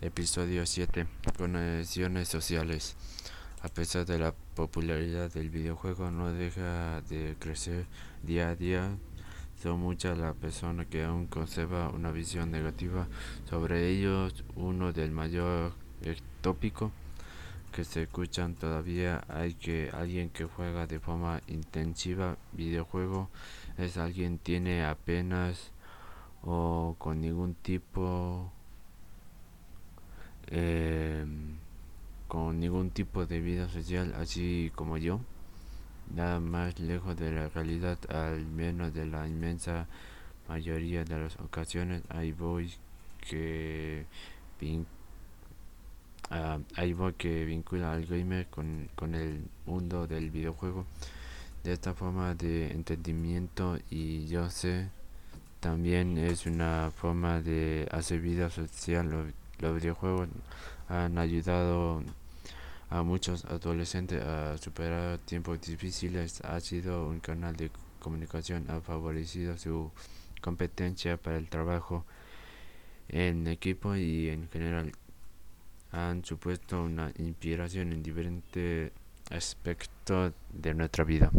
Episodio 7. Conexiones sociales. A pesar de la popularidad del videojuego, no deja de crecer día a día. Son muchas las personas que aún conservan una visión negativa sobre ellos. Uno del mayor tópico que se escuchan todavía hay que alguien que juega de forma intensiva videojuego es alguien tiene apenas o con ningún tipo eh, con ningún tipo de vida social, así como yo, nada más lejos de la realidad, al menos de la inmensa mayoría de las ocasiones, hay voy que uh, hay voy que vincula al gamer con, con el mundo del videojuego. De esta forma de entendimiento y yo sé también es una forma de hacer vida social los videojuegos han ayudado a muchos adolescentes a superar tiempos difíciles. Ha sido un canal de comunicación, ha favorecido su competencia para el trabajo en equipo y en general han supuesto una inspiración en diferentes aspectos de nuestra vida.